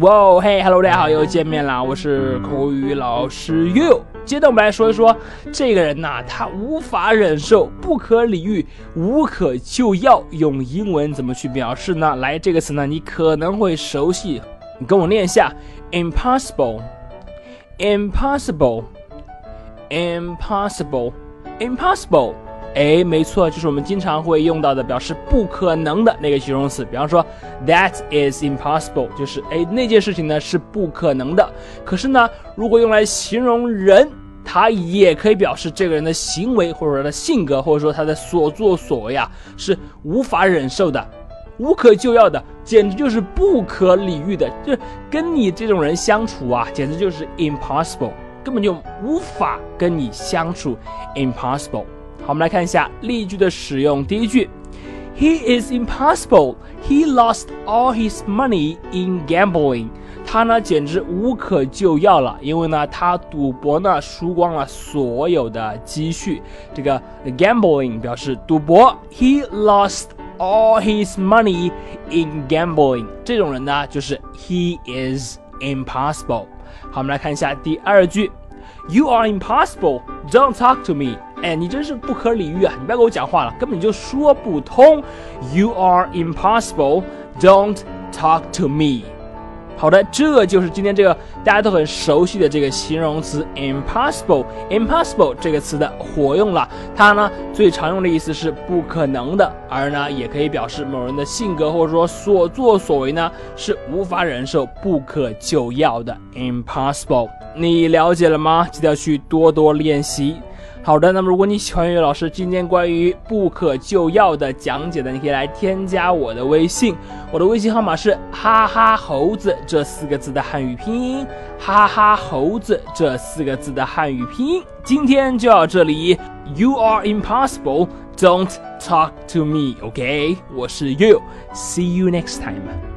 哇嘿，Hello，大家好，又见面了！我是口语老师 You。接着我们来说一说这个人呐，他无法忍受，不可理喻，无可救药。用英文怎么去表示呢？来，这个词呢，你可能会熟悉，你跟我念一下：impossible，impossible，impossible，impossible。哎，没错，就是我们经常会用到的表示不可能的那个形容词。比方说，That is impossible，就是哎那件事情呢是不可能的。可是呢，如果用来形容人，它也可以表示这个人的行为，或者说他的性格，或者说他的所作所为啊，是无法忍受的、无可救药的，简直就是不可理喻的。就是跟你这种人相处啊，简直就是 impossible，根本就无法跟你相处，impossible。好，我们来看一下例句的使用。第一句，He is impossible. He lost all his money in gambling. 他呢简直无可救药了，因为呢他赌博呢输光了所有的积蓄。这个 gambling 表示赌博。He lost all his money in gambling. 这种人呢就是 He is impossible. 好，我们来看一下第二句 ，You are impossible. Don't talk to me. 哎，你真是不可理喻啊！你不要跟我讲话了，根本就说不通。You are impossible. Don't talk to me. 好的，这就是今天这个大家都很熟悉的这个形容词 impossible。impossible 这个词的活用了，它呢最常用的意思是不可能的，而呢也可以表示某人的性格或者说所作所为呢是无法忍受、不可救药的 impossible。你了解了吗？记得要去多多练习。好的，那么如果你喜欢岳老师今天关于不可救药的讲解的，你可以来添加我的微信，我的微信号码是哈哈猴子这四个字的汉语拼音，哈哈猴子这四个字的汉语拼音。今天就到这里，You are impossible. Don't talk to me. OK，我是 You. See you next time.